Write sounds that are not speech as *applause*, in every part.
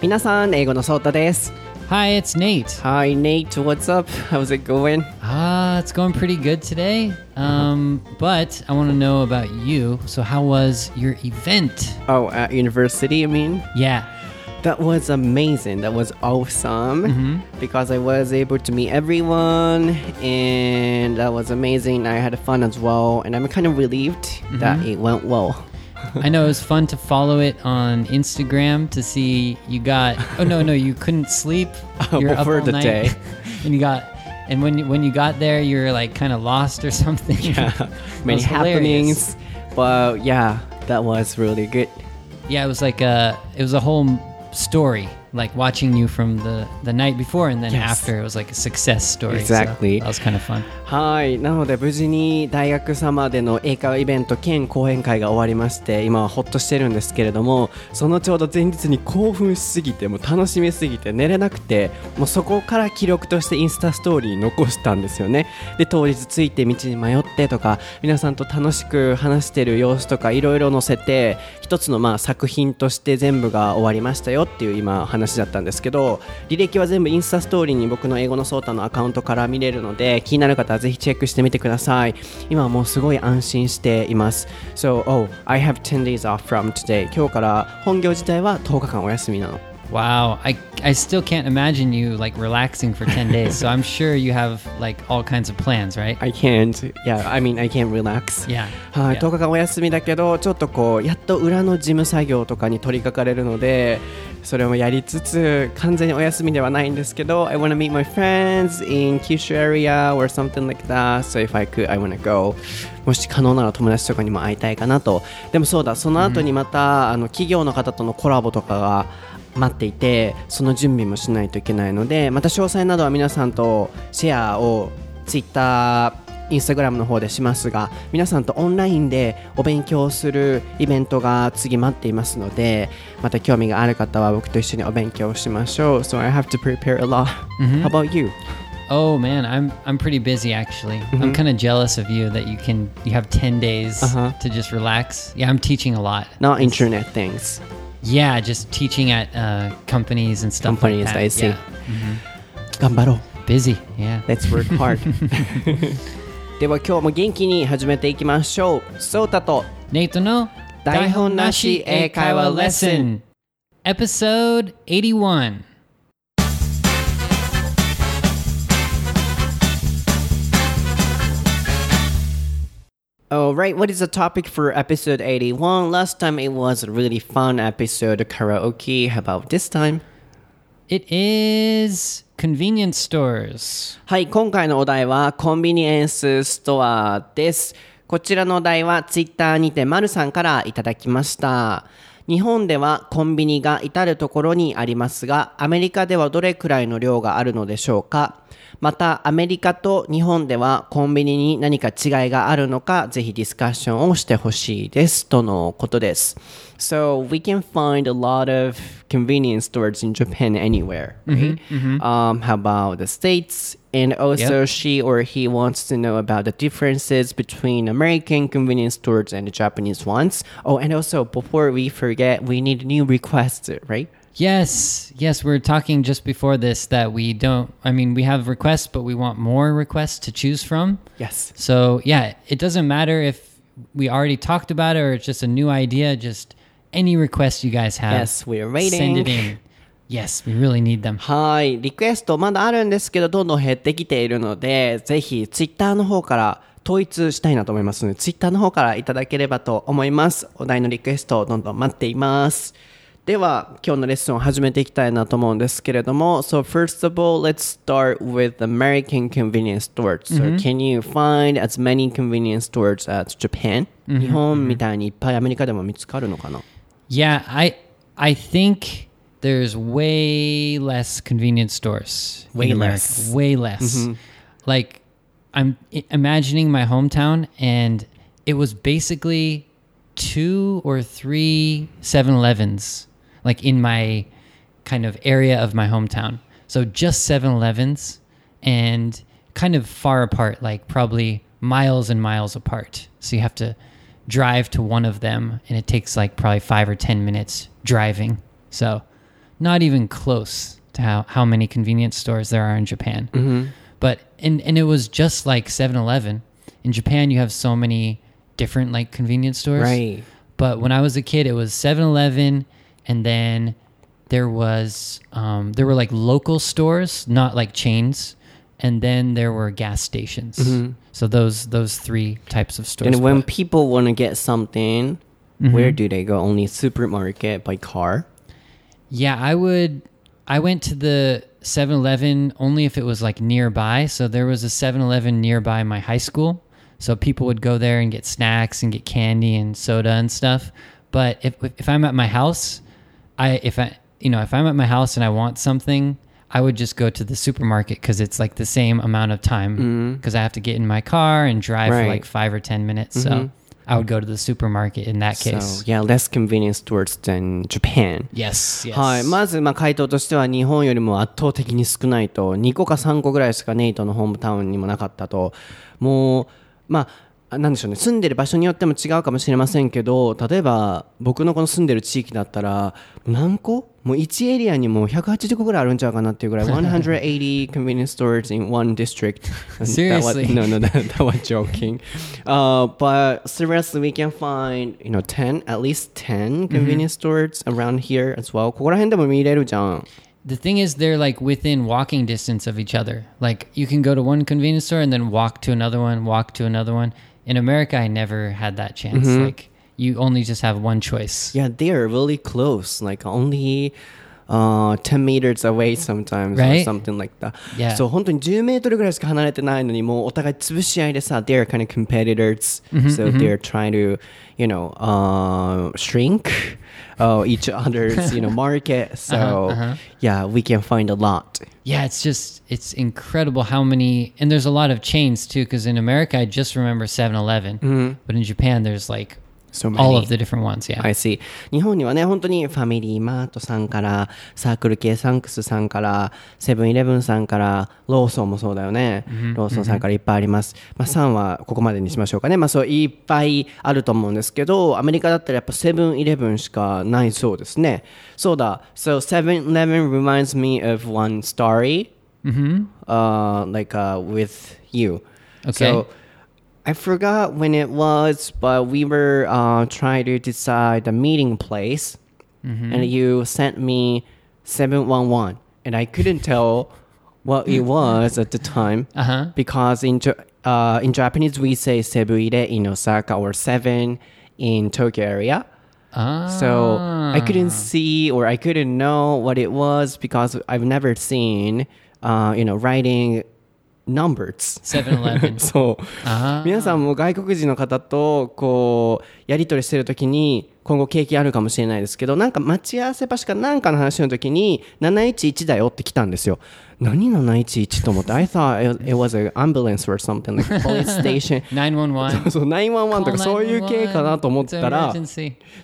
皆さん、英語のソータです。 Hi, it's Nate. Hi, Nate. What's up? How's it going? Ah, it's going pretty good today. Um, but I want to know about you. So, how was your event? Oh, at university, I mean? Yeah. That was amazing. That was awesome because I was able to meet everyone and that was amazing. I had fun as well, and I'm kind of relieved that it went well. *laughs* I know it was fun to follow it on Instagram to see you got. Oh no, no, you couldn't sleep. *laughs* Oh, You're up all the night, day. *laughs* and you got. And when you, when you got there, you were like kind of lost or something. Yeah, Many happenings, but yeah, that was really good. Yeah, it was like a it was a whole story, like watching you from the the night before and then Yes. after. It was like a success story. so Exactly. that was kind of fun. はい。なので、無事に大学様での英会話イベント兼講演会が終わりまして、今はほっとしてるんですけれども、そのちょうど前日に興奮しすぎて、もう楽しみすぎて寝れなくて、もうそこから記録としてインスタストーリーに残したんですよね。で、当日着いて道に迷ってとか、皆さんと楽しく話してる様子とかいろいろ載せて、一つのまあ作品として全部が終わりましたよっていう今話だったんですけど、履歴は全部インスタストーリーに僕の英語のソータのアカウントから見れるので、気になる方はぜひチェックしてみてください。今はもうすごい安心しています。So, oh, I have 10 days off from today. 今日から本業自体は10日間お休みなの。Wow, I I still can't imagine you like relaxing for 10 days. so I'm sure you have like all kinds of plans, right? I can't. Yeah, I mean, I can't relax. Yeah. はい、Yeah. 10日間お休みだけどちょっとこうやっと裏の事務作業とかに取り掛かれるのでそれもやりつつ完全にお休みではないんですけど I wanna meet my friends in Kyushu area or something like that. So if I could I wanna go. もし可能なら友達とかにも会いたいかなと。でもそうだその後にまた、あの企業の方とのコラボとかが待っていてその準備もしないといけないのでまた詳細などは皆さんとシェアを Twitter インスタグラムの方でしますが皆さんとオンラインでお勉強するイベントが次待っていますのでまた興味がある方は僕と一緒にお勉強しましょう So I have to prepare a lot、How about you? Oh man, I'm I'm pretty busy actually. I'm kind of jealous of you that you can you have 10 days Uh-huh. to just relax. Yeah, I'm teaching a lot. Not internet things Yeah, just teaching at uh, companies and stuff Companies, like that. I see. Yeah. 頑張ろう Busy. Yeah. Let's work hard では今日も元気に始めていきましょうソータと Nate no 台本なし英会話レッスン Episode 81 Alright, what is the topic for episode 81? Last time it was a really fun episode of karaoke. How about this time? It is convenience stores はい、今回のお題はコンビニエンスストアです。こちらのお題はツイッターにてまるさんからいただきました。日本ではコンビニが至るところにありますが、アメリカではどれくらいの量があるのでしょうか？また、アメリカと日本ではコンビニに何か違いがあるのか、ぜひディスカッションをしてほしいです。とのことです。So, we can find a lot of convenience stores in Japan anywhere, right? Um, how about the States? And also, she or he wants to know about the differences between American convenience stores and the Japanese ones. Oh, and also, before we forget, we need new requests, right? Yes, yes, we are talking just before this that we don't, I mean, we have requests, but we want more requests to choose from. Yes. So, yeah, it doesn't matter if we already talked about it or it's just a new idea, just any requests you guys have. Yes, we're waiting. Send it in. Yes, we really need them. はい。リクエストまだあるんですけど、どんどん減ってきているので、ぜひツイッターの方から統一したいなと思いますので、ツイッターの方からいただければと思います。お題のリクエストをどんどん待っています。 では、今日のレッスンを始めていきたいなと思うんですけれども、So first of all, let's start with American convenience stores. So can you find as many convenience stores as Japan? 日本みたいにいっぱいアメリカでも見つかるのかな Yeah, I I think there's way less convenience stores. in Way America. less. Way less. Like I'm i- imagining my hometown and it was basically two or three 7-Elevens like in my kind of area of my hometown. So just 7-Elevens and kind of far apart, like probably miles and miles apart. So you have to drive to one of them and it takes like probably 5 or 10 minutes driving. So not even close to how, how many convenience stores there are in Japan. Mm-hmm. But and and it was just like 7-Eleven. In Japan, you have so many different like convenience stores. Right. But when I was a kid, it was 7-Eleven, and then there was um, there were like local stores, not like chains, and then there were gas stations. So those those three types of stores. And when people want to get something, Mm-hmm. where do they go? Only supermarket by car? Yeah, I would. I went to the 7 Eleven only if it was like nearby. So there was a 7 Eleven nearby my high school. So people would go there and get snacks and get candy and soda and stuff. But if, if I'm at my house, I, if I, you know, if I'm at my house and I want something, I would just go to the supermarket because it's like the same amount of time because I have to get in my car and drive for Right. like five or 10 minutes. So I would go to the supermarket in that case. So, yeah, less convenience stores than Japan. yes, yes. はい。まず、まあ、回答としては、日本よりも圧倒的に少ないと、2個か3個ぐらいしかネイトのホームタウンにもなかったと。もう、まあ、 なんでしょうね。住んでる場所によっても違うかもしれませんけど、例えば、僕のこの住んでる地域だったら、何個もう1エリアにもう180個ぐらいあるんちゃうかなっていうぐらい、180 convenience stores in one district. That was- Seriously? no, no, that, that was joking. Uh, but seriously, we can find, you know, 10, at least 10 convenience stores around here as well. ここら辺でも見れるじゃん。The thing is, they're like within walking distance of each other. Like you can go to one convenience store and then walk to another one, walk to another one. In America, I never had that chance. Like you only just have one choice. Yeah, they are really close, like only uh, 10 meters away sometimes or Right? something like that. Yeah. そう、本当に10メートルぐらいしか離れてないのに、もうお互い潰し合いでさ、they're kind of competitors. so they're trying to, you know, uh, shrink uh, each other's, you know, *laughs* market. So, yeah, we can find a lot. Yeah, it's just it's incredible how many and there's a lot of chains too because in America I just remember 7-Eleven, but in Japan there's like So all many. of the different ones. Yeah. I see. 日本にはね、本当にファミリーマートさんから、サークル系サンクスさんから、セブンイレブンさんから、ローソンもそうだよね。ローソンさんからいっぱいあります。まあ3はここまでにしましょうかね。まあそういっぱいあると思うんですけど、アメリカだったらやっぱセブンイレブンしかないそうですね。そうだ。So 7-Eleven reminds me of one story. Uh, like uh, with you. Okay. So I forgot when it was, but we were uh, trying to decide the meeting place, and you sent me seven one one, and I couldn't tell what it was at the time Uh-huh. because in uh, in Japanese we say sebuire in Osaka or seven in Tokyo area. Ah. So I couldn't see or I couldn't know what it was because I've never seen, uh, you know, writing numbers. 7-Eleven. *laughs* そう皆さんも外国人の方とこうやり取りしてる時に今後経験あるかもしれないですけどなんか待ち合わせ場所かなんかの話の時に711だよって来たんですよ何711と思って I thought it was an ambulance or something like a police station 911. そう911とかそういう系かなと思っ 911. たら.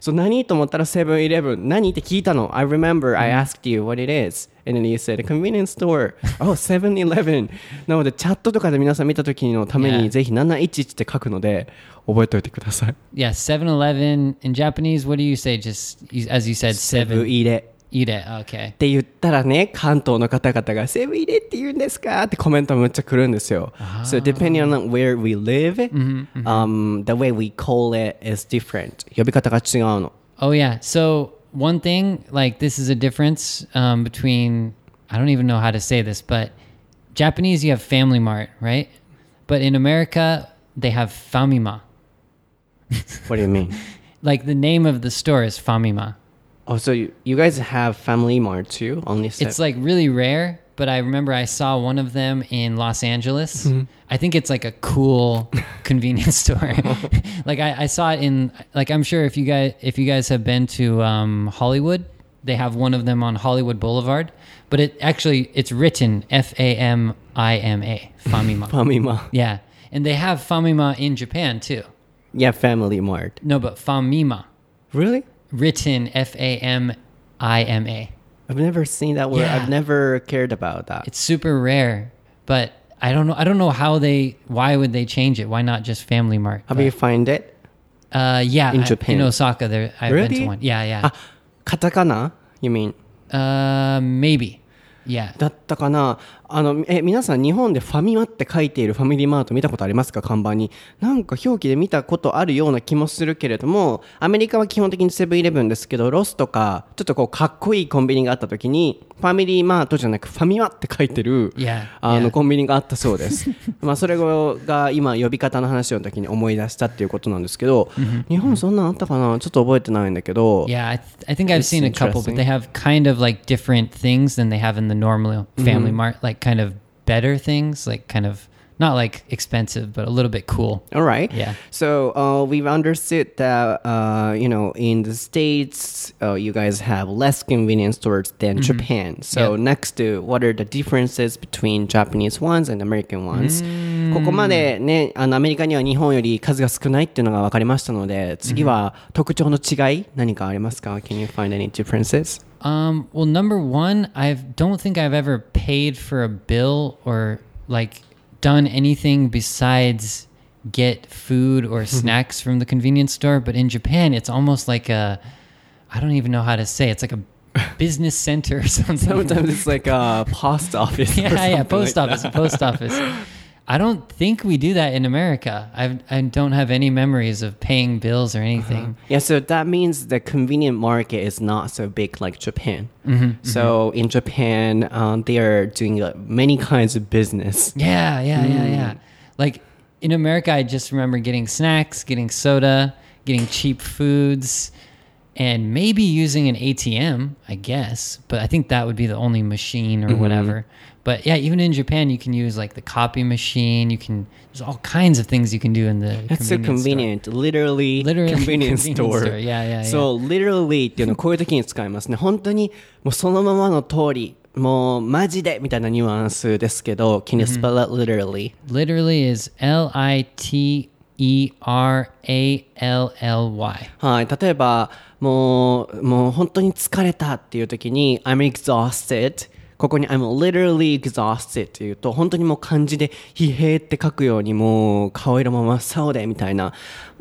そう何と思ったらセブンイレブン何って聞いたの I remember I asked you what it is and then you said convenience store oh 7-Eleven なのでチャットとかで皆さん見た時のため.にぜひ711って書くので覚えておいてください Yeah, 7-Eleven. In Japanese, what do you say? Just you- as you said, セブン seven. 入れ Eat it. Okay. って言ったらね関東の方々がセブン入れって言うんですかってコメントむっちゃ来るんですよ So depending on where we live、um, the way we call it is different 呼び方が違うの Oh yeah. So one thing, like this is a difference um, between I don't even know how to say this, but Japanese you have Family Mart, right? But in America they have Famima. What do you mean? *laughs* Like the name of the store is Famima. Oh, so you, you guys have Family Mart too? Only seven. It's like really rare, but I remember I saw one of them in Los Angeles. I think it's like a cool *laughs* convenience store. *laughs* like I, I saw it in like I'm sure if you guys if you guys have been to um, Hollywood, they have one of them on Hollywood Boulevard. But it actually it's written F A M I M A Famima. Famima. yeah, and they have Famima in Japan too. Yeah, Family Mart. No, but Famima. Really? Written F A M I M A. I've never seen that word. Yeah. I've never cared about that. It's super rare, but I don't know. I don't know how they. Why would they change it? Why not just Family Mart? Have but, you find it? Uh, yeah, in I, Japan, in Osaka, there I've really? been to one. Yeah, yeah. Ah, katakana, you mean? Uh, maybe. Yeah. Katakana. あのえ皆さん日本でファミマって書いているファミリーマート見たことありますか？看板に。なんか表記で見たことあるような気もするけれどもアメリカは基本的にセブンイレブンですけどロスとかちょっとこうかっこいいコンビニがあった時にファミリーマートじゃなくファミマって書いてるあの.コンビニがあったそうです。*laughs* まあそれが今呼び方の話の時に思い出したっていうことなんですけど日本そんなんあったかな？ちょっと覚えてないんだけど。Yeah, I, th- I think I've seen a couple, but they have kind of like different things than they have in the normal Family Mart, like kind of better things, like kind of not like expensive, but a little bit cool. All right. Yeah. So uh, we've understood that uh, you know in the states uh, you guys have less convenience stores than Japan. So Yep. next to what are the differences between Japanese ones and American ones? ここまでねあのアメリカには日本より数が少ないっていうのが分かりましたので次は特徴の違い何かありますか Can you find any differences? Um, well, number one, I don't think I've ever paid for a bill or like done anything besides get food or snacks from the convenience store. But in Japan, it's almost like a, I don't even know how to say. It's like a business center or *laughs* something. Sometimes it's like a *laughs* post office. yeah, yeah, post like office, post office. *laughs* I don't think we do that in America. I've, I don't have any memories of paying bills or anything. Yeah, so that means the convenient market is not so big like Japan. Mm-hmm, so in Japan, um, they are doing uh, many kinds of business. Yeah, yeah, yeah, yeah. Like in America, I just remember getting snacks, getting soda, getting cheap foods, and maybe using an ATM, I guess. But I think that would be the only machine or whatever. But yeah, even in Japan, you can use like the copy machine. You can, there's all kinds of things you can do in the That's so convenience store. convenient. Literally, Literally *laughs* convenience convenience store. store. Yeah, yeah, yeah. So literally っていうのをこういう時に使いますね。本当にもうそのままの通り、もうマジでみたいなニュアンスですけど、Can you spell it literally? Literally is L I T E R A L L Y. はい、例えばもうもう本当に疲れたっていう時に I'm exhausted ここに I'm literally exhausted っていうと本当にもう漢字で疲弊って書くようにもう顔色も真っ青でみたいな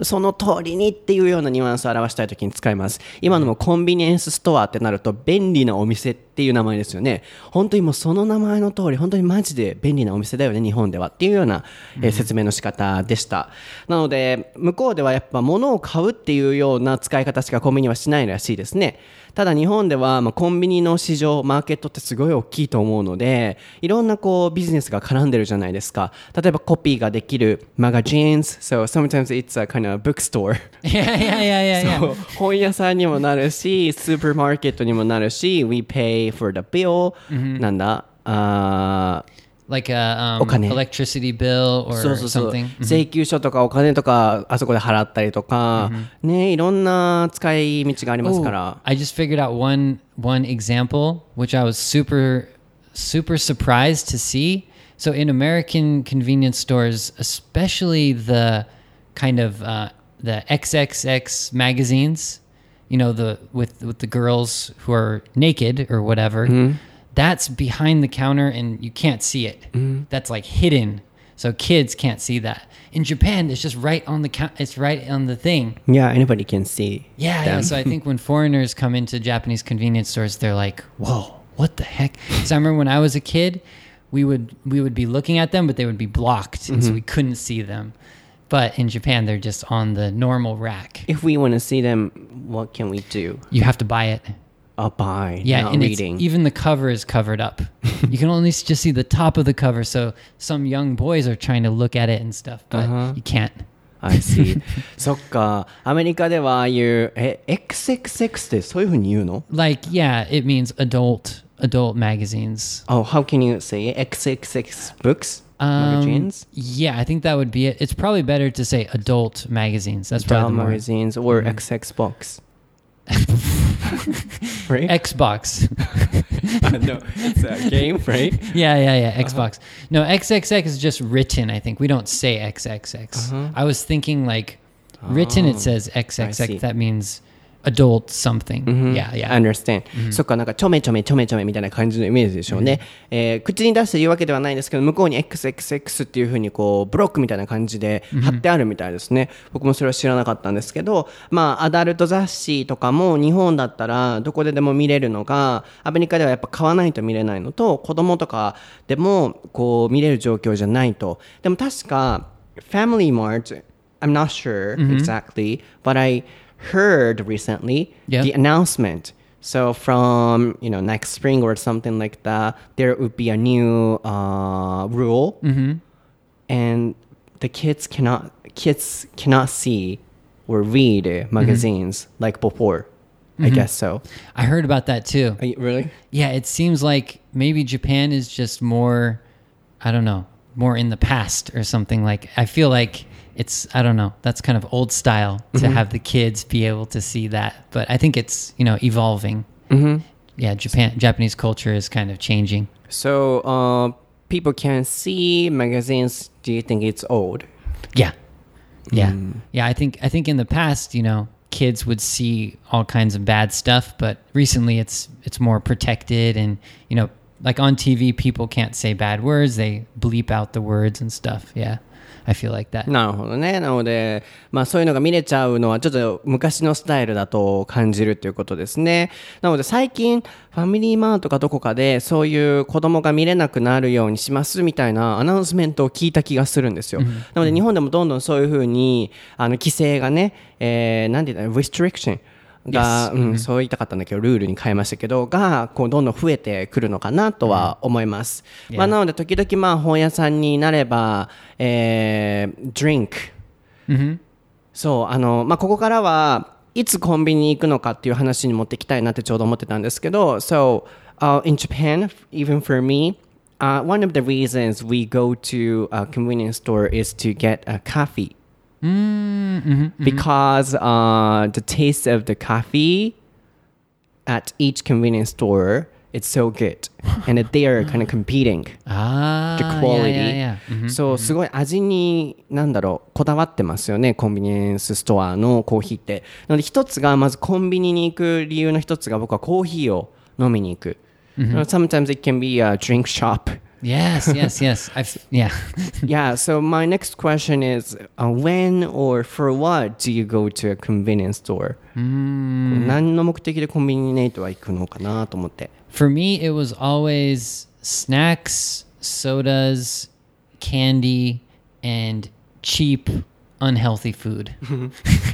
その通りにっていうようなニュアンスを表したい時に使います。今のもコンビニエンスストアってなると便利なお店っていう名前ですよね。本当にもうその名前の通り本当にマジで便利なお店だよね日本では。っていうような、えー説明の仕方でした。なので向こうではやっぱ物を買うっていうような使い方しかコンビニはしないらしいですねただ日本では、まあ、コンビニの市場マーケットってすごい大きいと思うのでいろんなこうビジネスが絡んでるじゃないですか。例えばコピーができるマガジンス so sometimes it's a kind of bookstore. *laughs* Yeah, yeah, yeah, yeah, yeah. そう本屋さんにもなるしスーパーマーケットにもなるし We pay for the bill、なんだ？あー Like a um, お金。 electricity bill or そうそうそう something. 請求書とかお金とかあそこで払ったりとか、ねいろんな使い道がありますか Ooh, ら I just figured out one one example which I was super super surprised to see. So in American convenience stores, especially the kind of uh, the XXX magazines, you know the with with the girls who are naked or whatever, that's behind the counter and you can't see it. Mm-hmm. That's like hidden. So kids can't see that. In Japan, it's just right on the. It's right on the thing. Yeah anybody can see Yeah, yeah. So I think when *laughs* foreigners come into Japanese convenience stores, they're like, "Whoa, what the heck?" Because I remember when I was a kid, we would we would be looking at them, but they would be blocked, and so mm-hmm. we couldn't see them. But in Japan, they're just on the normal rack. If we want to see them what can we do You have to buy it a buy Yeah, not and it's, reading even the cover is covered up. *laughs* you can only s- just see the top of the cover. So some young boys are trying to look at it and stuff, but you can't. I see *laughs* そっかアメリカではああいうえ XXX ってそういうふうに言うの Like, yeah, it means adult adult magazines. Oh, how can you say it? XXX books? Um, magazines? Yeah, I think that would be it. It's probably better to say adult magazines. That's Doll probably the more magazines or Mm-hmm. XX box. *laughs* right? Xbox. *laughs* no, it's a game, right? *laughs* yeah, yeah, yeah. Uh-huh. Xbox. No, XXX is just written. I think we don't say XXX. I was thinking like written. It says Uh-huh. Oh. XXX. That means adult something. Yeah, yeah. understand、そっか、なんかちょめちょめちょめちょめみたいな感じのイメージでしょうね。えー口に出して言うわけではないんですけど、向こうに XXX っていう風にこう、ブロックみたいな感じで貼ってあるみたいですね。僕もそれは知らなかったんですけど、まあ、アダルト雑誌とかも日本だったらどこででも見れるのが、アメリカではやっぱ買わないと見れないのと、子供とかでもこう見れる状況じゃないと。でも確か、Family Mart, I'm not sure mm-hmm. exactly, but I heard recently Yeah. the announcement. So from you know next spring or something like that, there would be a new uh, rule, mm-hmm. and the kids cannot kids cannot see or read mm-hmm. magazines like before. I guess so. I heard about that too. You, really? Yeah, it seems like maybe Japan is just more, I don't know, more in the past or something. Like, I feel like it's, I don't know, that's kind of old style to have the kids be able to see that. But I think it's, you know, evolving. Mm-hmm. Yeah, Japan, Japanese culture is kind of changing. So uh, people can see magazines. Do you think it's old? Yeah. Yeah. Yeah, I think I think in the past, you know, kids would see all kinds of bad stuff, but recently it's it's more protected and, you know, like on TV people can't say bad words, they bleep out the words and stuff. Yeah. I feel like that. なるほどね。なので、まあそういうのが見れちゃうのはちょっと昔のスタイルだと感じるということですね。なので最近、ファミリーマートかどこかでそういう子供が見れなくなるようにしますみたいなアナウンスメントを聞いた気がするんですよ。なので日本でもどんどんそういうふうに、あの規制がね、えー、なんて言うんだろう、restriction。が、うん、そう言いたかったんだけど、ルールに変えましたけど、が、こう、どんどん増えてくるのかなとは思います。まあ、なので、時々、まあ、本屋さんになれば、えー、drink。そう、あの、まあ、ここからは、いつコンビニに行くのかっていう話に持っていきたいなってちょうど思ってたんですけど、so, uh, in Japan, even for me, uh, one of the reasons we go to a convenience store is to get a coffee. Because uh, the taste of the coffee at each convenience store it's so good and they are kind of competing Ah, the quality. Mhm. そうすごい味になんだろうこだわってますよねコンビニエンスストアのコーヒーってなので一つがまずコンビニに行く理由の一つが僕はコーヒーを飲みに行く、Sometimes it can be a drink shop Yes, yes, yes. I've yeah. *laughs* yeah so my next question is uh, when or for what do you go to a convenience store、何の目的でコンビニネイトは行くのかなと思って For me, it was always snacks, sodas, candy, and cheap, unhealthy food. *laughs*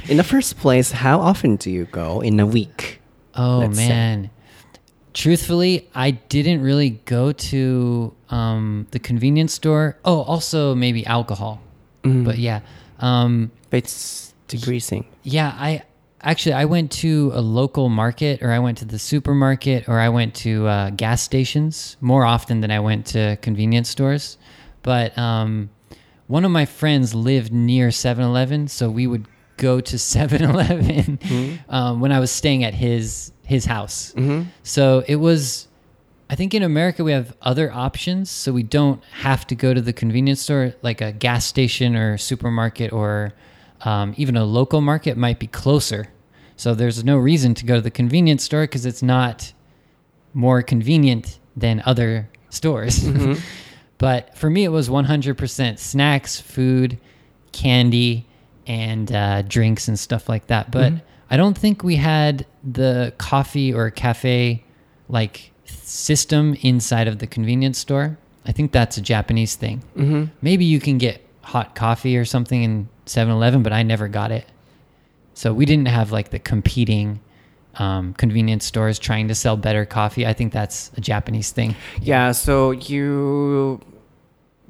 in the first place how often do you go in a week Oh Let's say. man. Truthfully, I didn't really go to um, the convenience store. Oh, also maybe alcohol. But yeah. Um, but it's decreasing yeah, I actually I went to a local market or I went to the supermarket or I went to uh, gas stations more often than I went to convenience stores. But um, one of my friends lived near 7-Eleven, so we would go to *laughs* 7-Eleven um, when I was staying at his his house. So it was I think in America we have other options, so we don't have to go to the convenience store, like a gas station or supermarket or um, even a local market might be closer. So there's no reason to go to the convenience store because it's not more convenient than other stores. *laughs* but for me, it was 100% snacks, food, candy, and uh, drinks and stuff like that. But I don't think we had the coffee or cafe like system inside of the convenience store. I think that's a Japanese thing. Mm-hmm. Maybe you can get hot coffee or something in 7 Eleven, but I never got it. So we didn't have like the competing um, convenience stores trying to sell better coffee. I think that's a Japanese thing. Yeah, so you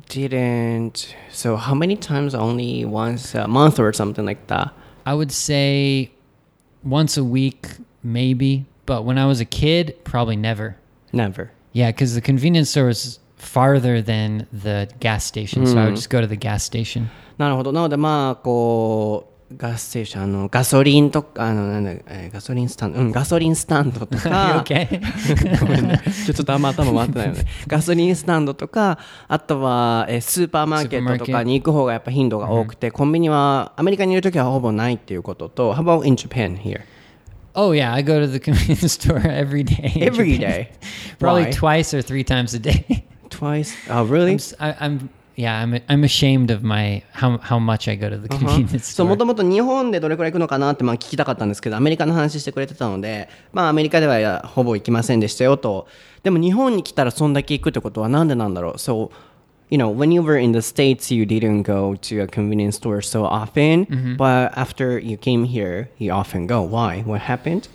didn't. So how many times? Only once a month or something like that. I would say once a week, maybe. But when I was a kid, probably never. Never. Yeah, because the convenience store was farther than the gas station. So I would just go to the gas station. なるほど。なのでまあこうガステーションあのガソリンとかあのなんだ、えーガソリンスタンドうんガソリンスタンドとか *laughs* *laughs* ちょっとあんま頭回ってないよね *laughs* ガソリンスタンドとかあとは、えースーパーマーケットとかに行く方がやっぱ頻度が多くて、コンビニはアメリカにいる時はほぼないっていうことと How about in Japan here? Oh yeah, I go to the convenience store every day. Every day? Probably Why? twice or three times a day. Twice? Oh, really? I'm, s- I, am yeah, I'm I'm ashamed of my how how much I go to the convenience そう store. もともと日本でどれくらい行くのかなってまあ聞きたかったんですけどアメリカの話してくれてたのでまあアメリカではいやほぼ行きませんでしたよとでも日本に来たらそんだけ行くってことはなんでなんだろう So you know when you were in the States you didn't go to a convenience store so often mm-hmm. but after you came here you often go why what happened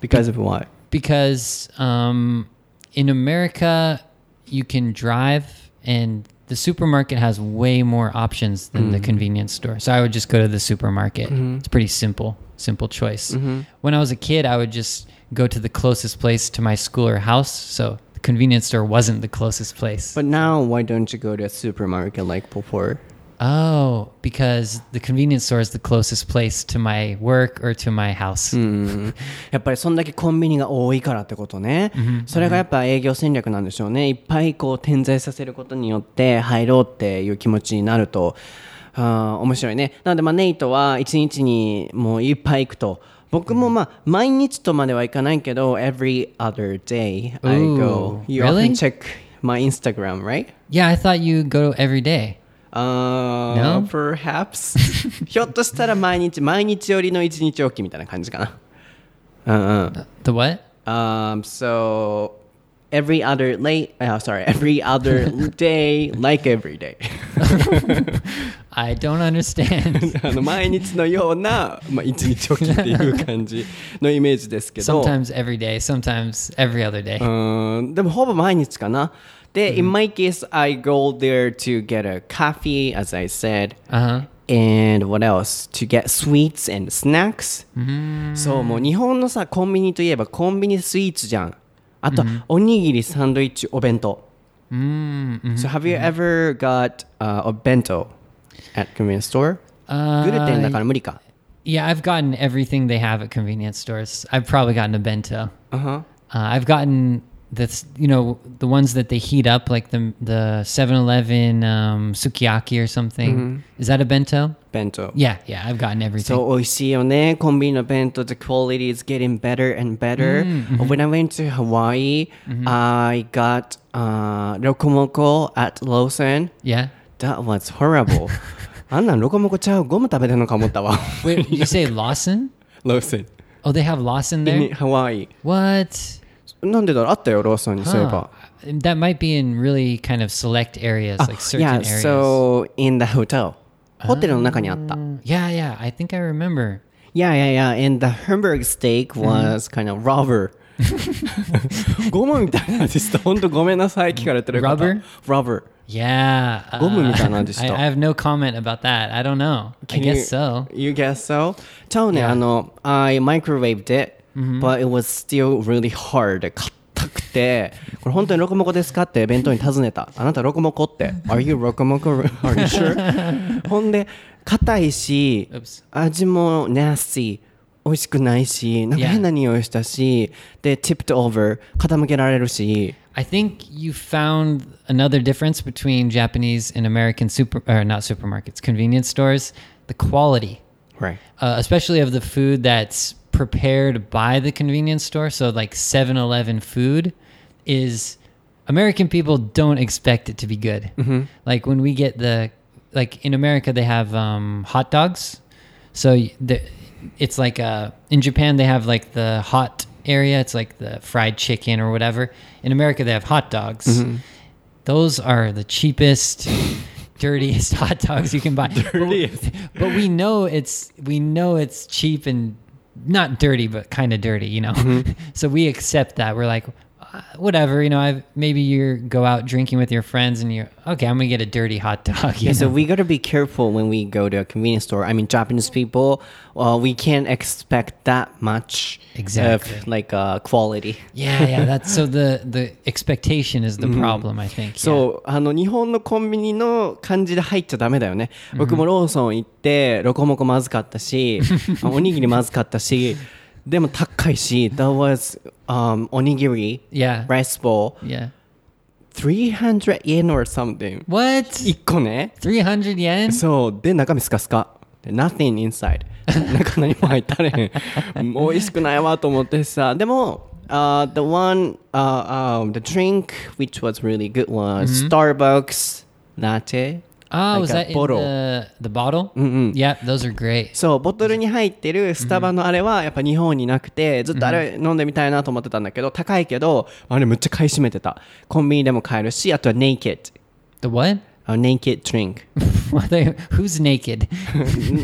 because of what because um, in America you can drive and the supermarket has way more options than the mm. convenience store. So I would just go to the supermarket. Mm-hmm. It's pretty simple, simple choice. Mm-hmm. When I was a kid, I would just go to the closest place to my school or house. So convenience store wasn't the closest place. but now why don't you go to a supermarket like before oh, because the convenience store is the closest place to my work or to my house. うんやっぱりそんだけコンビニが多いからってことね、それがやっぱ営業戦略なんでしょうねいっぱいこう点在させることによって入ろうっていう気持ちになるとあー面白いねなのでまあネイトは一日にもういっぱい行くと僕もまあ毎日とまではいかないけど every other day I go Ooh, you really? often check my Instagram right? Yeah, I thought you go every day. Uh, No? perhaps *laughs* ひょっとしたら毎日毎日よりの一日おきみたいな感じかなうんうん The what? Um, so every other late, uh, sorry, every other *laughs* day, like every day. *laughs* I don't understand. あの毎日のような、まあ、一日おきっていう感じのイメージですけど。sometimes every day, sometimes every other day. うーんでもほぼ毎日かな。で、in my case, I go there to get a coffee, as I said. Uh huh. And what else? To get sweets and snacks. そう、もう日本のさ、コンビニといえばコンビニスイーツじゃん。あと、おにぎり、サンドイッチ、お弁当。So have you ever got、uh, a bento at convenience store? Uh, Yeah, I've gotten everything they have at convenience stores. I've probably gotten a bento. Uh-huh. Uh, I've gotten the you know the ones that they heat up like the the 7-Eleven um, sukiyaki or something. Mm-hmm. Is that a bento? Bento. Yeah, yeah, I've gotten everything. So oishii konbini bento. The quality is getting better and better. Mm, mm-hmm. When I went to Hawaii, mm-hmm. I got uh, rokomoko at Lawson. Yeah, that was horrible. *laughs* あんなんロコモコちゃうゴム食べてんのか思ったわ。 Wait, did you say *laughs* Lawson? Lawson. Oh, they have Lawson in there. Hawaii. What? なんでだろうあったよ、ローソンにそういえば。 Huh. That might be in really kind of select areas, like certain yeah, areas. so in the hotel. ホテルの中にあった。 yeah, yeah, I think I remember. Yeah, yeah, yeah. And the Hamburg steak was kind of rubber. *laughs* *laughs* ゴムみたいな味した。本当ごめんなさい、聞かれてる方。 Rubber? Rubber. Yeah. uh, ゴムみたいな味した。I, I have no comment about that. I don't know. I Can guess you, so. You guess so? ちゃうね、Yeah. あの、I microwaved it, but it was still really hard. 硬くて、これ本当にロコモコですかって弁当に尋ねた。あなたロコモコって。Are you ロコモコ Are you sure? ほんで、硬いし味も nasty。美味しくないし、なんか Yeah. 変な匂いしたし、で、tipped over、傾けられるし、I think you found another difference between Japanese and American super or not supermarkets, convenience stores, the quality. Right. uh, especially of the food that's prepared by the convenience store. So, like 7 Eleven food is American people don't expect it to be good. Like, when we get the, like in America, they have um, hot dogs. So, the, it's like uh, in Japan, they have like the hot area, it's like the fried chicken or whatever. In America, they have hot dogs. Mm-hmm. Those are the cheapest, *laughs* dirtiest hot dogs you can buy. Dirtiest. *laughs* But we know it's we know it's cheap and not dirty, but kind of dirty, you know. Mm-hmm. *laughs* so we accept that. We're like, whatever, you know. I've, maybe you go out drinking with your friends and you're okay. I'm gonna get a dirty hot dog. You Yeah, so know? we gotta be careful when we go to a convenience store. I mean, Japanese people, well, we can't expect that much Exactly. of like uh, quality. yeah, yeah. *laughs* That's so the the expectation is the problem. I think. yeah. そう、あの、日本のコンビニの感じで入っちゃダメだよね。僕もローソン行って、ロコモコまずかったし、おにぎりまずかったし、 *laughs* でも高いし、that was、um, おにぎり、Yeah. rice bowl, Yeah. 300 yen or something. What? 1個ね。300 yen? そう、で、中身スカスカ。で nothing inside 中何も入ったれへん美味しくないわと思ってさでも uh, the one uh, um, the drink which was really good was Starbucks latte Oh, Like was that in bottle. the the bottle? Mm-hmm. Yeah, those are great. そうボトルに入ってるスタバのあれはやっぱ日本になくてずっとあれ飲んでみたいなと思ってたんだけど高いけどあれむっちゃ買い占めてたコンビニでも買えるしあとは Naked The what? a naked drink Who's naked?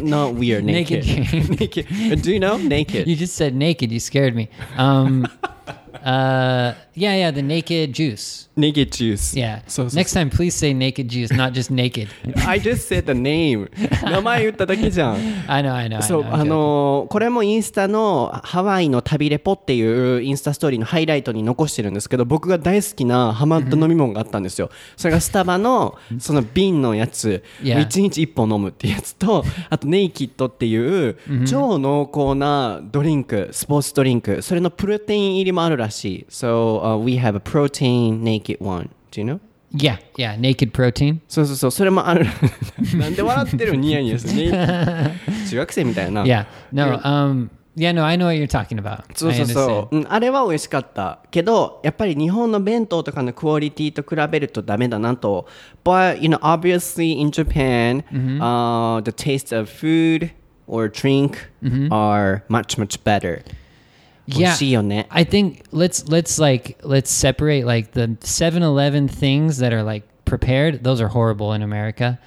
not weird naked Naked naked do you know naked you just said naked. You scared me. Um, *laughs* uh, yeah, yeah, the naked juice. naked juice Yeah. そうそうそう Next time, please say naked juice, not just naked. *laughs* I just said the name *laughs* 名前言っただけじゃん I know, I know. あ.のーこれもインスタのハワイの旅レポっていうインスタストーリーのハイライトに残してるんですけど僕が大好きなハマった飲み物があったんですよそれがスタバのその瓶のやつ Yeah. 1日1本飲むっていうやつとあとネイキッドっていう超濃厚なドリンクスポーツドリンクそれのプロテイン入りもあるらしい So、uh, we have a protein naked one Do you know? Yeah, yeah, naked protein. そうそうそうそれもあるなんで笑ってるニヤニヤする中学生みたいな Yeah. No, um, yeah, no, I know what you're talking about. そうそう.そう、うん、あれは美味しかったけどやっぱり日本の弁当とかのクオリティと比べるとダメだなと But you know obviously in Japan、uh, the taste of food or drink are much much better 美 yeah, I think let's let's like let's separate like the 7-Eleven things that are like prepared. Those are horrible in America,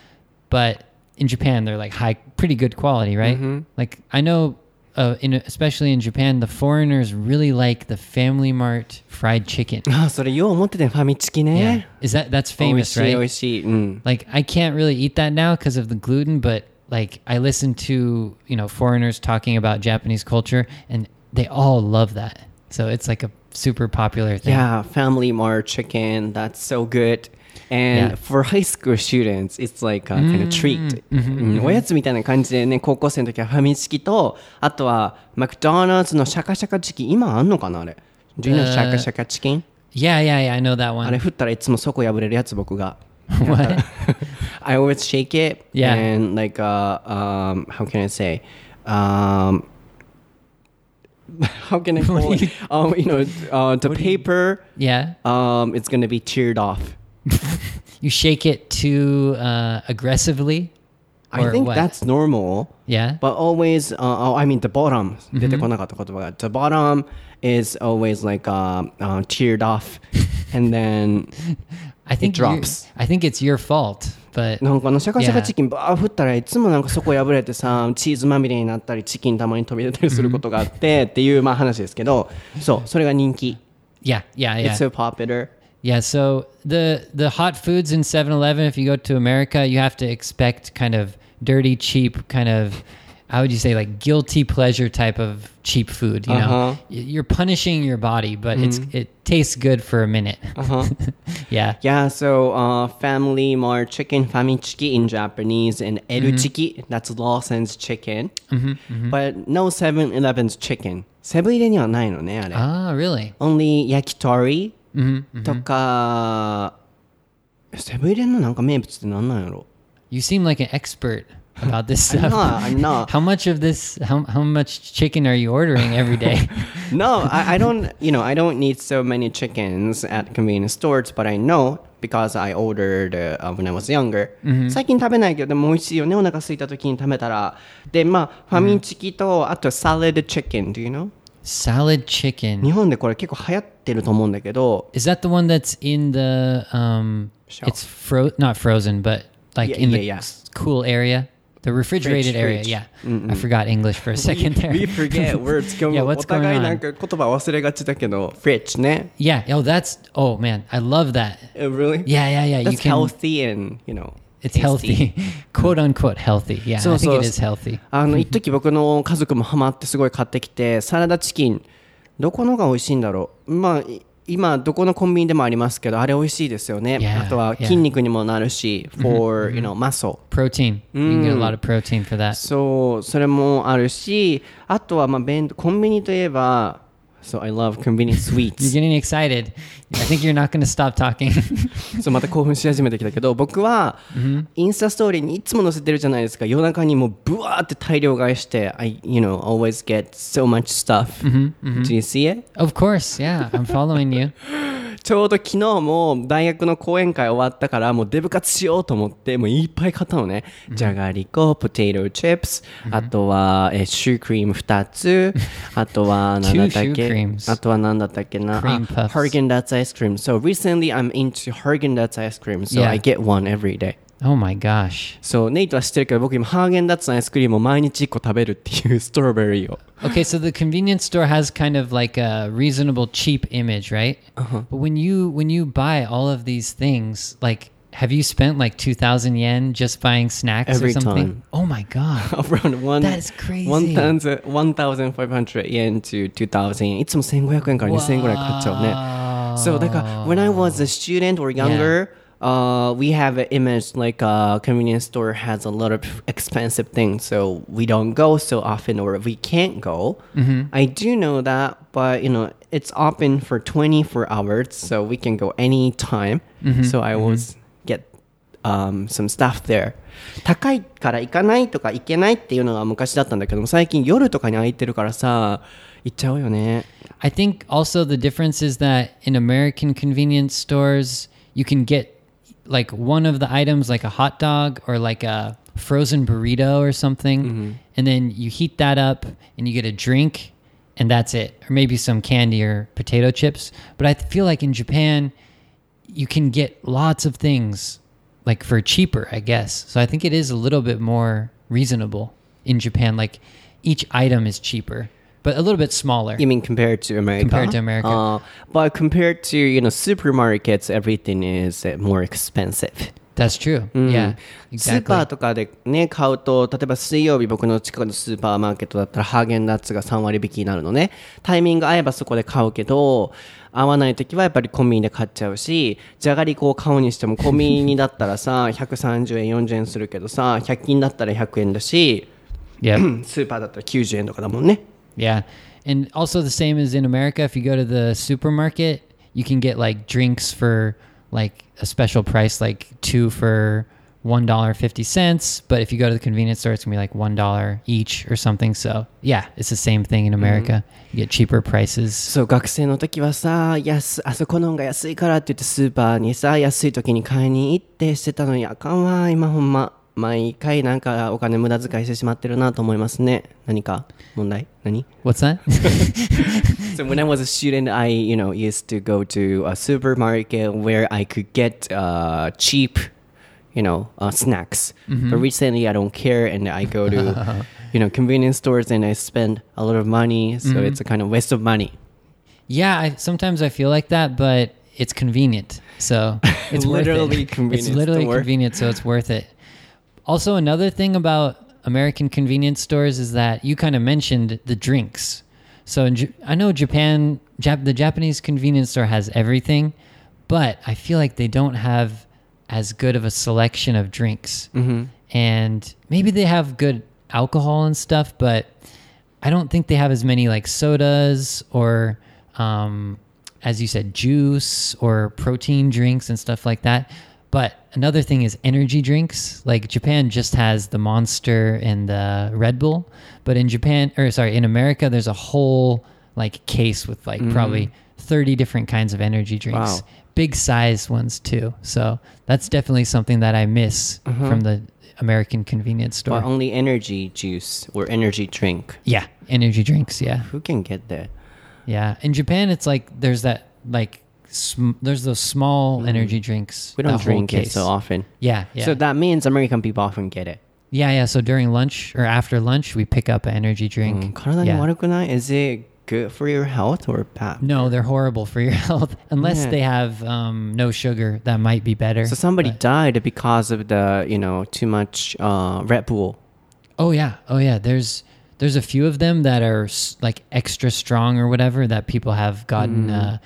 but in Japan they're like high, pretty good quality, right? Mm-hmm. Like I know, uh, in especially in Japan, the foreigners really like the Family Mart fried chicken. *laughs* Ah, yeah. Is that that's famous, right? Mm. Like I can't really eat that now because of the gluten, but like I listen to you know foreigners talking about Japanese culture and they all love that. So it's like a super popular thing. Yeah, Family Mart chicken. That's so good. And Yeah. for high school students, it's like a kind of treat. うんおやつみたいな感じでね、高校生の時はファミチキと、あとはマクドナルドのシャカシャカチキン。今あんのかなあれ。Do you know シャカシャカチキン Yeah, yeah, yeah. I know that あれ one. 振ったらいつも底破れるやつ僕が。 What? *laughs* I always shake it. Yeah. And like, uh, um, how can I say? Um, *laughs* how can I *laughs* call it? *laughs* Um, you know, uh, the paper. Yeah. Um, it's gonna be teared off. you shake it too uh, aggressively. I think what? that's normal. Yeah. But always, uh, oh, I mean, the bottom. Mm-hmm. The bottom is always like uh, uh, teared off, and then I think it drops. I think it's your fault but なんかあのシャカシャカチキンバー振ったらいつもなんかそこ破れてさチーズまみれになったりチキンたまに飛び出たりすることがあってっていうまあ話ですけどそうそれが人気 yeah, yeah, yeah. It's so popular Yeah, so the the hot foods in 7-Eleven if you go to America, you have to expect kind of dirty, cheap kind of how would you say like guilty pleasure type of cheap food you uh-huh. know you're punishing your body but mm-hmm. it's it tastes good for a minute uh-huh. *laughs* yeah yeah so uh, family mart chicken famichiki in japanese and eruchiki mm-hmm. that's lawson's chicken mm-hmm, mm-hmm. but no 7-eleven's chicken セブンイレにはないのねあれ。ああ、really? Ah, Only 焼き鳥とか、セブンイレのなんか名物ってなんなんやろ mm-hmm, mm-hmm. You seem like an expert about this I'm stuff. not, I'm not. *laughs* How much of this how how much chicken are you ordering every day? *laughs* No, I, I don't, you know, I don't need so many chickens at convenience stores, but I know because I ordered uh, when I was younger. 最近食べないけど、でも美味しいよね、お腹空いた時に食べたら。で、まあ、ファミチキと、あとサラダチキン、do you know? Salad chicken. 日本でこれ結構流行ってると思うんだけど、 Is that the one that's in the um Shelf. it's fro not frozen but like Yeah, in the yeah, yeah. s- cool area? The refrigerated Fridge, area, fridge. yeah. I forgot English for a second there. we forget words 今日 Yeah, もお what's 互い going on? なんか言葉忘れがちだけど、fridge ね。Yeah, oh that's oh man, I love that. Uh, really? Yeah, yeah, yeah. That's you can healthy and, you know, it's tasty. healthy. Quote unquote healthy. Yeah, I think it is healthy. あの一時僕の家族もハマってすごい買ってきてサラダチキンどこのが美味しいんだろうまあい今どこのコンビニでもありますけどあれ美味しいですよね Yeah, あとは yeah. 筋肉にもなるし for you know muscle Protein. You can get a lot of protein for that. そうそれもあるしあとはまあ弁コンビニといえば So I love convenience You're sweets. getting excited. I think you're not going to stop talking. そうまた興奮し始めてきたけど僕はインスタストーリーにいつも載せてるじゃないですか夜中にもうブワーって大量買いして I you know always get so much stuff Do you see it? of course. Yeah. I'm following you. ちょうど昨日も大学の講演会終わったから、もうデブ活しようと思って、もういっぱい買ったのね。じゃがりこ、ポテトチップス、あとは、えー、シュークリーム2つ、*laughs* あとは何だっけ？あとは何だったっけな？ハーゲンダッツアイスクリーム。So recently I'm into ハーゲンダッツアイスクリーム。So、yeah. I get one every day. Oh my gosh. そうネイトは知ってるけど僕今ハーゲンダッツのアイスクリームを毎日1個食べるっていうストロベリーを Okay, so the convenience store has kind of like a reasonable cheap image, right? Uh-huh. But when you when you buy all of these things, like have you spent like 2000 yen just buying snacks Every or something? time. Oh my god. *laughs* around one That is crazy. 1500 1500 yen to 2000 yen いつも1500円から2000円ぐらい買っちゃうね So だから when I was a student or younger uh, we have an image like a convenience store has a lot of expensive things so we don't go so often or we can't go I do know that but you know it's open for 24 hours so we can go anytime so I always get um, some stuff there 高いから行かないとか行けないっていうのが昔だったんだけども最近夜とかに空いてるからさ行っちゃうよね I think also the difference is that in American convenience stores, you can get like one of the items, like a hot dog or like a frozen burrito or something, mm-hmm. and then you heat that up and you get a drink, and that's it, or maybe some candy or potato chips. But I feel like in Japan, you can get lots of things like for cheaper, I guess. So I think it is a little bit more reasonable in Japan. Like each item is cheaper, but a little bit smaller. You mean compared to America? Compared to America. Uh, but compared to, you know, supermarkets, everything is uh, more expensive. That's true. Yeah, スーパー.とかでね、買うと、例えば水曜日僕の近くのスーパーマーケットだったらハーゲンダッツが3割引きになるのね。タイミング合えばそこで買うけど、合わない時はやっぱりコンビニで買っちゃうし、じゃがりこを買うにしてもコンビニだったらさ、130円、40円するけどさ、100均だったら100円だし.スーパーだったら90円とかだもんね。yeah. And also the same as in America, if you go to the supermarket, you can get like drinks for like a special price, like two for one dollar fifty cents. But if you go to the convenience store, it's gonna be like one dollar each or something. So yeah, it's the same thing in America. You get cheaper prices. そう、学生の時はさ、安、あそこの方が安いからって言ってスーパーにさ、安い時に買いに行ってしてたのにあかんわ、今ほんま。 毎回なんかお金無駄遣いしてしまってるなと思いますね。何か問題何 What's that? *laughs* So when I was a student, I, you know, used to go to a supermarket where I could get uh, cheap, you know, uh, snacks. But recently I don't care and I go to, *laughs* you know, convenience stores and I spend a lot of money. So it's a kind of waste of money. yeah, I, sometimes I feel like that, but it's convenient, so *laughs* it's worth Literally it. convenient, It's literally don't worry. convenient, so it's worth it. Also, another thing about American convenience stores is that you kind of mentioned the drinks. So in, J- I know Japan, Jap- the Japanese convenience store has everything, but I feel like they don't have as good of a selection of drinks. And maybe they have good alcohol and stuff, but I don't think they have as many like sodas or, um, as you said, juice or protein drinks and stuff like that. But another thing is energy drinks. Like Japan just has the Monster and the Red Bull, but in Japan, or sorry, in America, there's a whole like case with like mm. probably 30 different kinds of energy drinks. Wow. Big size ones too. So that's definitely something that I miss mm-hmm. from the American convenience store. But only energy juice or energy drink. yeah, energy drinks. Yeah. Who can get that? Yeah, in Japan, it's like there's that like sm- there's those small mm-hmm. energy drinks. We don't drink it so often. Yeah, yeah. So that means American people often get it. yeah, yeah. So during lunch or after lunch, we pick up an energy drink. Mm, yeah. Is it good for your health or bad? No, they're horrible for your *laughs* health unless Yeah. they have um, no sugar. That might be better. So somebody died because of the you know too much uh, Red Bull. Oh yeah, oh yeah. There's there's a few of them that are like extra strong or whatever that people have gotten mm. uh,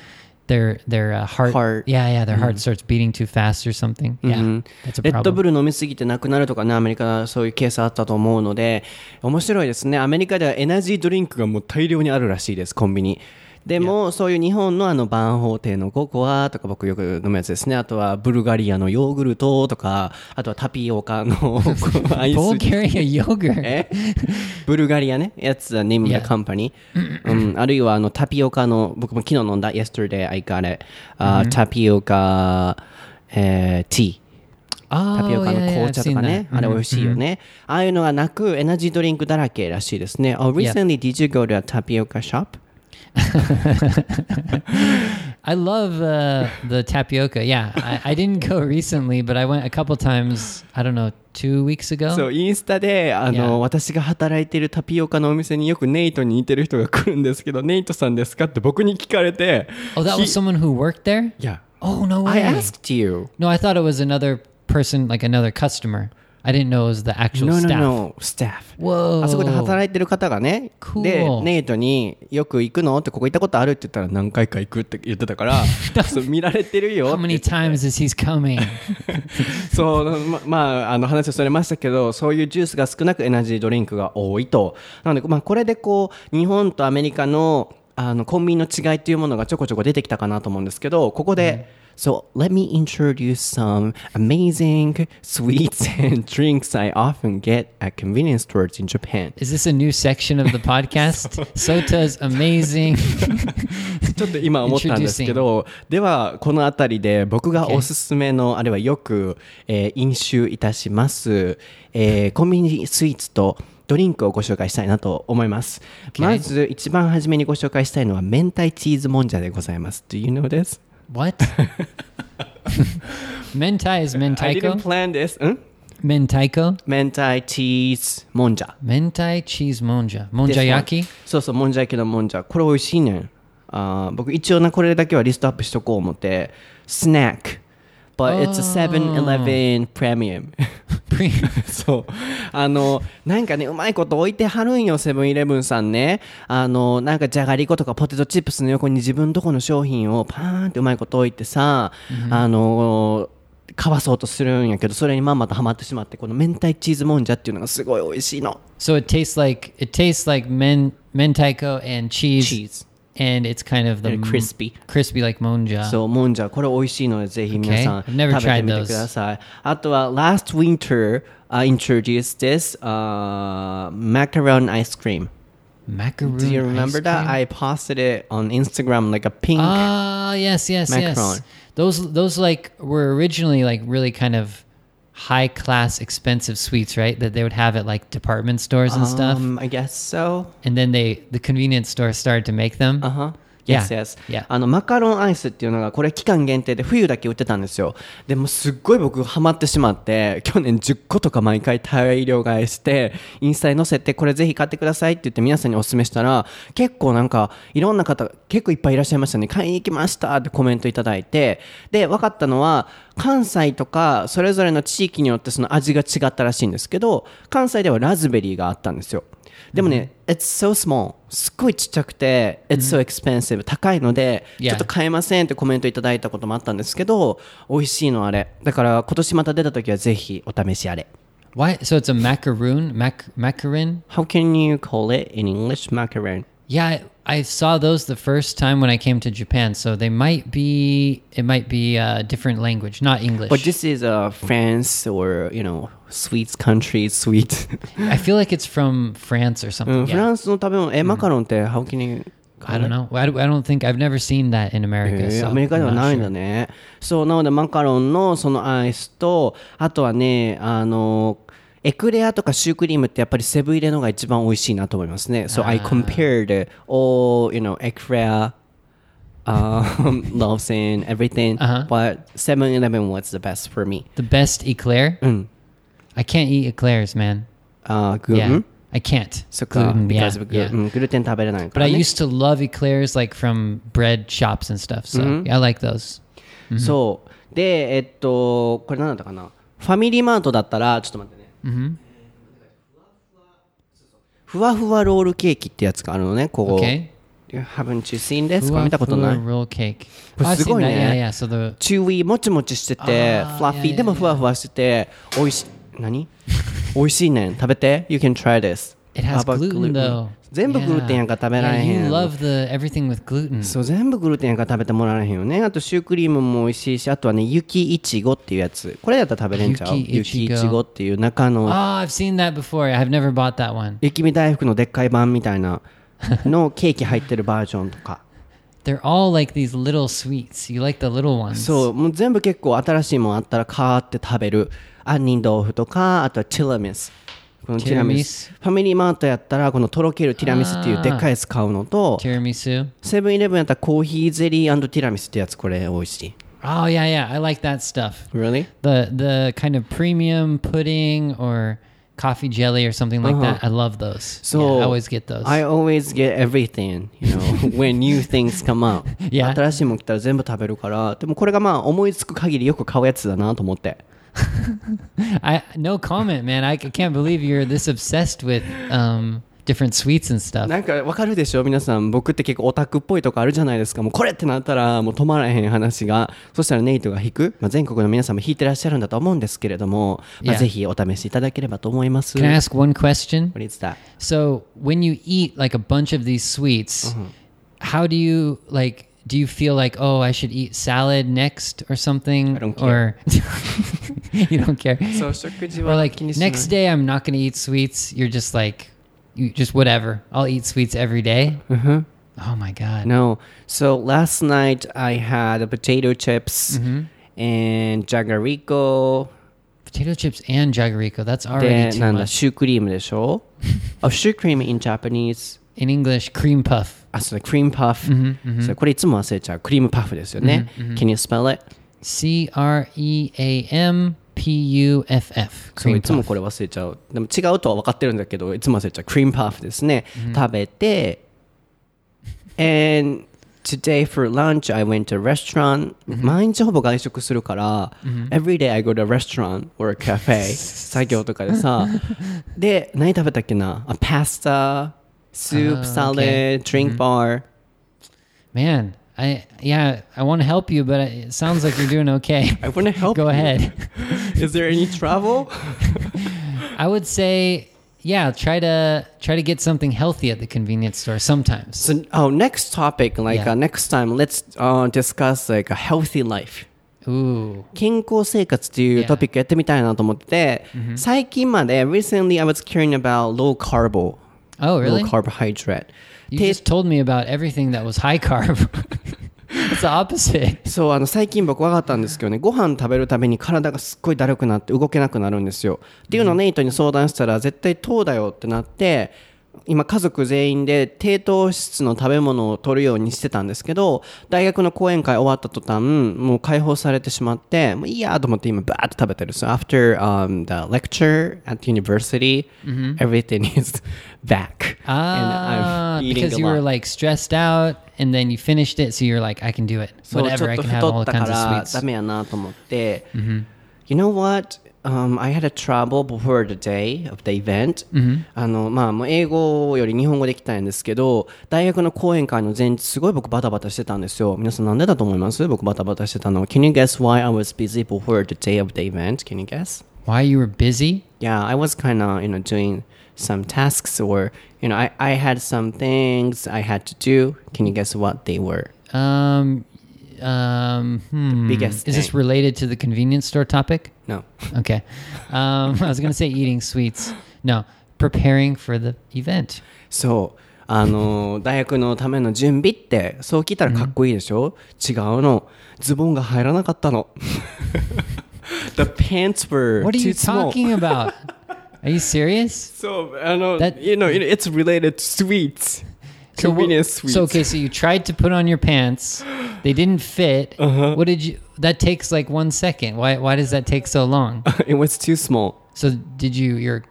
their their uh, heart, Mm. Heart. yeah yeah their heart starts beating too fast or something. Yeah, Mhm. that's a レッドブ problem. ル飲みすぎて亡くなるとかね、アメリカそういうケースあったと思うので、面白いですね。アメリカではエナジードリンクがもう大量にあるらしいです、コンビニ。でも、そういう日本のあの、バンホーテのココアとか僕よく飲むやつですね。あとは、ブルガリアのヨーグルトとか、あとはタピオカの *laughs* アイス。Bulgaria yogurt. え？ブルガリアね。やつは name of the Yeah. company、うん。あるいはあのタピオカの、僕も昨日飲んだ yesterday I got it、uh, タピオカ、えー、ティー。Oh, タピオカの紅茶とかね.あれ美味しいよね。ああいうのがなく、エナジードリンクだらけらしいですね。Oh, recently did you go to a tapioca shop? *laughs* I love uh, the tapioca. Yeah, I, I didn't go recently, but I went a couple times. I don't know, two weeks ago. そう、インスタで、あの、 Yeah. 私が働いてるタピオカのお店によくネイトに似てる人が来るんですけど、ネイトさんですかって僕に聞かれて、 oh, that was he- someone who worked there. Yeah. Oh no I way! asked you. No, I thought it was another person, like another customer. I didn't know it was the actual No, no, staff. no, staff. Whoa. あそこで働いてる方がね、Cool. で、ネイトによく行くのってここ行ったことあるって言ったら何回か行くって言ってたから、*laughs* そう見られてるよ How many times is he's coming? *laughs* そう、ま、まあ、あの話をされましたけど、そういうジュースが少なくエナジードリンクが多いと。なので、まあ、これでこう、日本とアメリカの、あの、コンビニの違いっていうものがちょこちょこ出てきたかなと思うんですけど、ここで、So, let me introduce some amazing sweets and drinks I often get at convenience stores in Japan. Is this a new section of the podcast? Sota's amazing. ちょっと今思ったんですけど、ではこの辺りで僕がおすすめの、あるいはよく、えー飲酒いたします、えーコンビニスイーツとドリンクをご紹介したいなと思います。まず一番初めにご紹介したいのは明太チーズもんじゃでございます。Do you know this? What? Mentai is I didn't mentaiko. plan this. ん Mentaiko. 明太チーズもんじゃ。Mentai cheese monja. Monjayaki. そうそう、もんじゃ焼きのもんじゃ。これ美味しいねん。あー僕一応な、これだけはリストアップしとこう思って。スナック。But it's a 7-Eleven premium. *laughs* そう。あの、なんかね、うまいこと置いてはるんよ、セブンイレブンさんね。あの、なんかじゃがりことかポテトチップスの横に自分とこの商品をパーンってうまいこと置いてさ、あの、かわそうとするんやけど、それにまんまとハマってしまって、この明太チーズもんじゃっていうのがすごい美味しいの。so it tastes like it tastes like men mentaiko and cheese, Cheese. and it's kind of the And crispy. crispy like monja. そう、もんじゃ、これ美味しいので、ぜひ皆さん Okay. I've never 食べてみ tried て those. ください。あとは、last winter, I introduced this、uh, macaron ice cream. Macaroon. Do you ice remember that? cream? I posted it on Instagram like a pink. Ah, yes, yes, Macaron. yes. Those those like were originally like really kind of high class expensive sweets, right? That they would have at like department stores and stuff. Um, I guess so. And then they the convenience store started to make them. あは。Yeah. Yes, yes. Yeah. あの、マカロンアイスっていうのが、これ期間限定で冬だけ売ってたんですよ。でも、すっごい僕ハマってしまって、去年10個とか毎回大量買いして、インスタに載せて、これぜひ買ってくださいって言って皆さんにお勧めしたら、結構なんか、いろんな方、結構いっぱいいらっしゃいましたね。買いに行きましたってコメントいただいて、で、分かったのは、関西とか、それぞれの地域によってその味が違ったらしいんですけど、関西ではラズベリーがあったんですよ。でもね、it's so small. すっごいちっちゃくて、it's so expensive. 高いので.ちょっと買えませんってコメントいただいたこともあったんですけど、美味しいのあれ。だから今年また出た時はぜひお試しあれ。Why? So it's a macaroon, mac macaron. How can you call it in English? Macaron. Yeah, I, I saw those the first time when I came to Japan. So they might be it might be a different language, not English. But this is a France or, you know, sweets country sweet. I feel like it's from France or う something. ん、フ Yeah. ランスの食べ物、え、マカロンって How can you I don't know. I, I don't think I've never seen that in America. えー so アメリカでは I'm not ないん sure. だね。そう、なのでマカロンのそのアイスと、あとはね、あの、 エクレアとかシュークリームってやっぱりセブン入れのが一番美味しいなと思いますね。So I compared all, you know, eclair, um, Lawson, everything. Uh-huh. But 7-Eleven was the best for me. The best eclair. Mm. I can't eat eclairs, man. あー、グ Yeah, ル I can't. そっか、Gluten, yeah, because of gluten. yeah. うんグルテン食べれないか But ら、I ね。used to love eclairs like from bread shops and stuff. So Mm-hmm. yeah, I like those. そう。で、えっと、これ何だったかな。ファミリーマートだったら、ちょっと待ってね。Mm-hmm. ふわふわロールケーキってやつがあるのね、ここ。Okay. Haven't you seen this? これ見たことない roll cake. これ Oh, I've すごい.ね Yeah, yeah. So the チューイーもちもちしててフラッフィーでもふわふわしてて美味しい何？*laughs* 美味しいねん食べて You can try this It has gluten, though. 全部グルテンやんか食べられへ Yeah, ん you love the everything with gluten. そう全部グルテンやんか食べてもらえへんよねあとシュークリームも美味しいしあとはね雪いちごっていうやつこれやったら食べれんちゃう？雪いちご雪いちごっていう中の oh, I've seen that before. I've never bought that one. 雪見大福のでっかい版みたいなのケーキ入ってるバージョンとか *laughs* They're all like these little sweets. You like the little ones. そうもう全部結構新しいもんあったらカーって食べる杏仁豆腐とかあとはティラミスこのティラミスティラミファミリーマートやったらこのとろけるティラミスっていうでっかいやつ買うのと Tiramisu. セブンイレブンやったらコーヒーゼリーティラミスってやつこれ美味しい Oh yeah, yeah. I like that stuff. Really? The the kind of premium pudding or coffee jelly or something like that. I love those. So yeah, I always get those. I always get everything, you know, when new things come out. Yeah. 新しいもん来たら全部食べるから、でもこれがまあ思いつく限りよく買うやつだなと思って。I no comment, man. I can't believe you're this obsessed with um different sweets and stuff. なんかわかるでしょ皆さん僕って結構オタクっぽいとこあるじゃないですかもうこれってなったらもう止まらへん話がそしたらネイトが弾く、まあ、全国の皆さんも弾いてらっしゃるんだと思うんですけれども、まあ.ぜひお試しいただければと思います Can I ask one question? What is that? So when you eat like a bunch of these sweets, how do you like? Do you feel like oh I should eat salad next or something? I don't Or *laughs* you don't care. そう食事 Or は like 気にしない next day I'm not gonna eat sweets. You're just like you just whatever. I'll eat sweets every day. Mhm. Oh my god. No. So last night I had potato chips Mm-hmm. and jagarico Potato chips and jagarico. That's already で too なんだ much. シュークリームでしょ *laughs* oh, シュークリーム in Japanese In English, cream puff. あ、そうだ、クリームパフ。それこれいつも忘れちゃう。クリームパフですよね。Can you spell it? C R E A M P U F F. そういつも.これ忘れちゃう。でも違うとは分かってるんだけど、いつも忘れちゃう。クリームパフですね。食べて、and today for lunch I went to a restaurant、毎日ほぼ外食するから、every day I go to a restaurant or a cafe *laughs* *laughs* 作業とかでさで何食べたっけな？あパスタ soup Ah, salad drink bar Man, I yeah, I want to help you, but it sounds like you're doing okay. *laughs* I want to help Go you. ahead. Is there any trouble? *laughs* I would say, yeah, try to try to get something healthy at the convenience store sometimes. So, oh, next topic, like Yeah. uh, next time, let's uh, discuss like a healthy life. Ooh. 健康生活っていう Yeah. トピックやってみたいなと思ってて、最近まで recently I was caring about low carb, Oh, really? low carbohydrate. You て just told me about everything that was high carb. *laughs* it's the opposite. *laughs* そうあの最近僕分かったんですけどねご飯食べるたびに体がすっごいだるくなって動けなくなるんですよっていうのをネイトに相談したら絶対糖だよってなって今家族全員で低糖質の食べ物を取るようにしてたんですけど大学の講演会終わった途端もう解放されてしまってもういいやと思って今バーッと食べてる So after、um, the lecture at university、everything is back Ah, and I'm eating because a you were lot like stressed out and then you finished it, so you're like, I can do it. そう Whatever, ちょ I っと can have 太 all ったか kinds of ら sweets. ダメやなと思って、You know what? Um, I had a trouble before the day of the event、あのまあ、もう英語より日本語できたんですけど大学の講演会の前日すごい僕バタバタしてたんですよ皆さんなんでだと思います僕バタバタしてたの Can you guess why I was busy before the day of the event? Can you guess? Why you were busy? Yeah, I was kind of, you know, doing some tasks or, you know, I, I had some things I had to do. Can you guess what they were? Um, um, hmm. biggest Is this thing. related to the convenience store topic? No. *laughs* Okay. Um, I was gonna say eating sweets. No, preparing for the event. そう。あの大学のための準備ってそう聞いたらかっこいいでしょ、違うのズボンが入らなかったの The pants *laughs* were What are too you small talking about? *laughs* Are you serious? So I know that you know it's related to sweets. So convenience sweets. So okay, so you tried to put on your pants, they didn't fit. Uh-huh. What did you? That takes like one second. Why? Why does that take so long? *laughs* it was too small. So did you? You're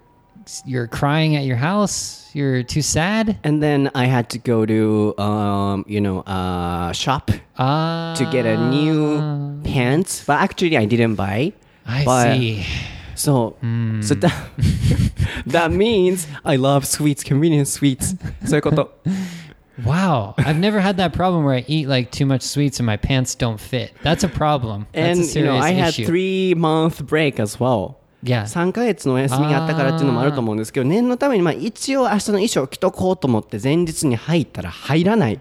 you're crying at your house. You're too sad. And then I had to go to um, you know uh, shop uh, to get a new ah. pants. But actually, I didn't buy. I but see So, so that that means I love sweets, convenience sweets. そういうこと。Wow, I've never had that problem where I eat like too much sweets and my pants don't fit. That's a problem. That's And a you know, I had issue. three month break as well. Yeah. 3ヶ月のお休みがあったからっていうのもあると思うんですけど念のためにまあ一応明日の衣装着とこうと思って前日に入ったら入らない、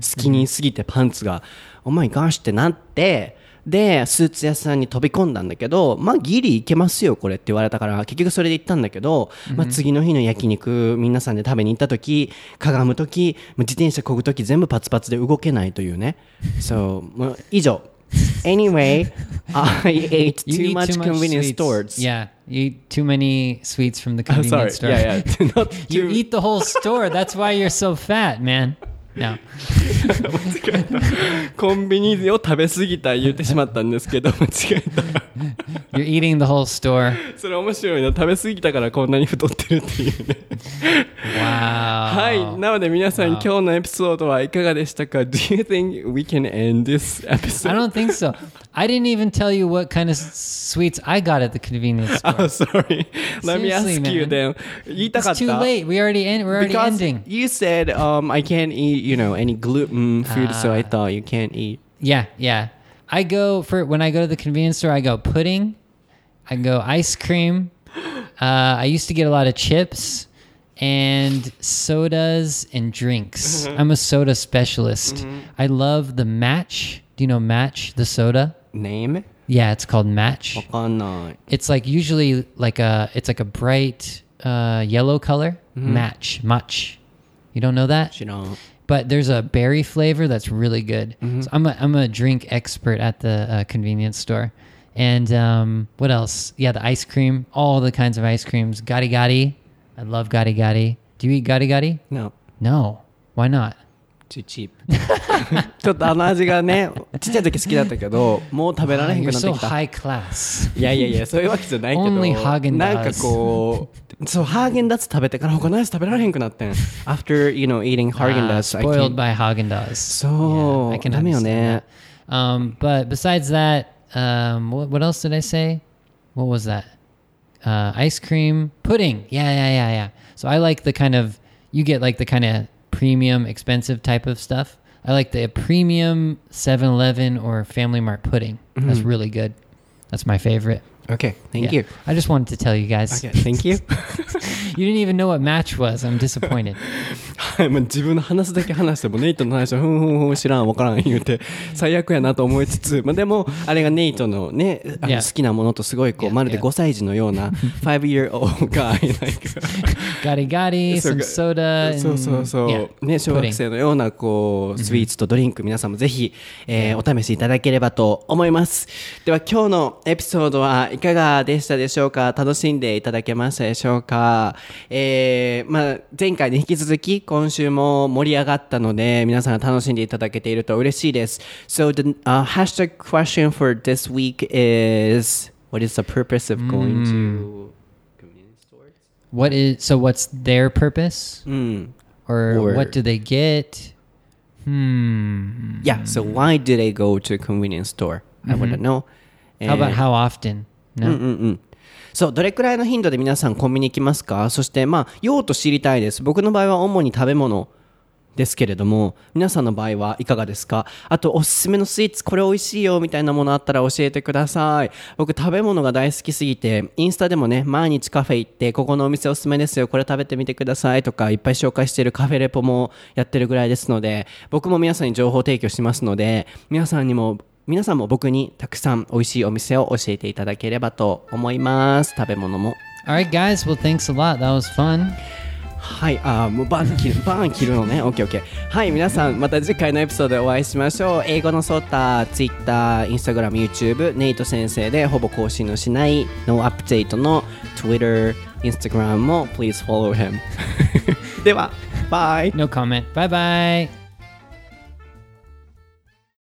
スキニーすぎてパンツが「お前ガーシってなってでスーツ屋さんに飛び込んだんだけどまあギリいけますよこれって言われたから結局それで行ったんだけど、まあ、次の日の焼肉皆さんで食べに行った時かがむ時自転車こぐ時全部パツパツで動けないというねそうもう以上 Anyway, I ate too much convenience sweets. stores. Yeah, you eat too many sweets from the Oh, convenience sorry. store. Yeah, yeah. You eat the whole store. That's why you're so fat, man. No. *laughs* コンビニを食べ過ぎた言ってしまったんですけど *laughs* 間違えた You're eating the whole store. それ面白いな食べ過ぎたからこんなに太ってるっていうね Wow. はいなので皆さん今日のエピソードはいかがでしたか？Do you think we can end this episode? I don't think so. I didn't even tell you what kind of sweets I got at the convenience *laughs* oh, store. Oh, sorry. Let me ask man. you then. It's too late. We already end. We're already because ending. You said um, I can't eat, you know, any gluten food, uh, so I ah. thought you can't eat. Yeah, yeah. I go for when I go to the convenience store. I go pudding. I go ice cream. Uh, I used to get a lot of chips and sodas and drinks. Mm-hmm. I'm a soda specialist. Mm-hmm. I love the match. Do you know match the soda? name? Yeah, it's called match. It's like usually like a it's like a bright uh, yellow color. Match, match. You don't know that? 知らん。But there's a berry flavor that's really good. So I'm a, I'm a drink expert at the uh, convenience store. And um, what else? Yeah, the ice cream, all the kinds of ice creams. Gari Gari. I love Gari Gari. Do you eat Gari Gari? No. No. Why not? too cheap. *laughs* *laughs* ちょっとあの味がねちっちゃい時好きだったけどもう食べられへんくなってきた、high class. *laughs* いやいやいやそういうわけじゃないけど。Only Hagen なんかこうそうハーゲンダッツ食べてから他のやつ食べられへんくなってん。You know eating ah, Häagen-Dazs uh, spoiled by Häagen-Dazs そう、yeah, ダメよね but besides that um what, what else did I say? What was that? Uh, ice cream pudding. Yeah yeah yeah yeah. So I like the kind of you get like the kind of premium, expensive type of stuff. I like the premium 7-Eleven or Family Mart pudding. That's mm-hmm. really good. That's my favorite. オッケー thank you I just wanted to tell you guys. Okay, thank you. *laughs* you didn't even know what match was. I'm disappointed. はい、もう自分の話すだけ話してもネイトの話はふんふんふん知らん、わからん言うて最悪やなと思いつつ、まあでもあれがネイトのね、好きなものとすごいこうまるで5歳児のような *laughs* 5 year old guy *laughs* like Gotti そうそうそう。ね、小学生のようなこうスイーツとドリンク皆さんもぜひお試しいただければと思います。では今日のエピソードはいかがでしたでしょうか楽しんでいただけましたでしょうか、えーまあ、前回に引き続き今週も盛り上がったので皆さん楽しんでいただけていると嬉しいです So the、uh, hashtag question for this week is What is the purpose of going to convenience stores? What is so? What's their purpose, うん、or, Or- what do they get? Hmm. Yeah. So why did they go to a convenience store? I want to know. How about And- how often? うんうんうん。そう、どれくらいの頻度で皆さんコンビニ行きますか？そして、まあ、用途知りたいです。僕の場合は主に食べ物ですけれども、皆さんの場合はいかがですか？あと、おすすめのスイーツ、これ美味しいよ、みたいなものあったら教えてください。僕、食べ物が大好きすぎて、インスタでもね、毎日カフェ行って、ここのお店おすすめですよ、これ食べてみてくださいとか、いっぱい紹介してるカフェレポもやってるぐらいですので、僕も皆さんに情報提供しますので、皆さんにも皆さんも僕にたくさん美味しいお店を教えていただければと思います。食べ物も。All right, guys. Well, thanks a lot. That was fun. はい、あーもうバーン切る、バーン切るのね。オッケーオッケー。はい、皆さん、また次回のエピソードでお会いしましょう。英語のソータ、Twitter、Instagram、YouTube、ネイト先生でほぼ更新のしない、ノーアップデートの Twitter、Instagram も Please follow him。*laughs* では、バイ。No comment. Bye bye.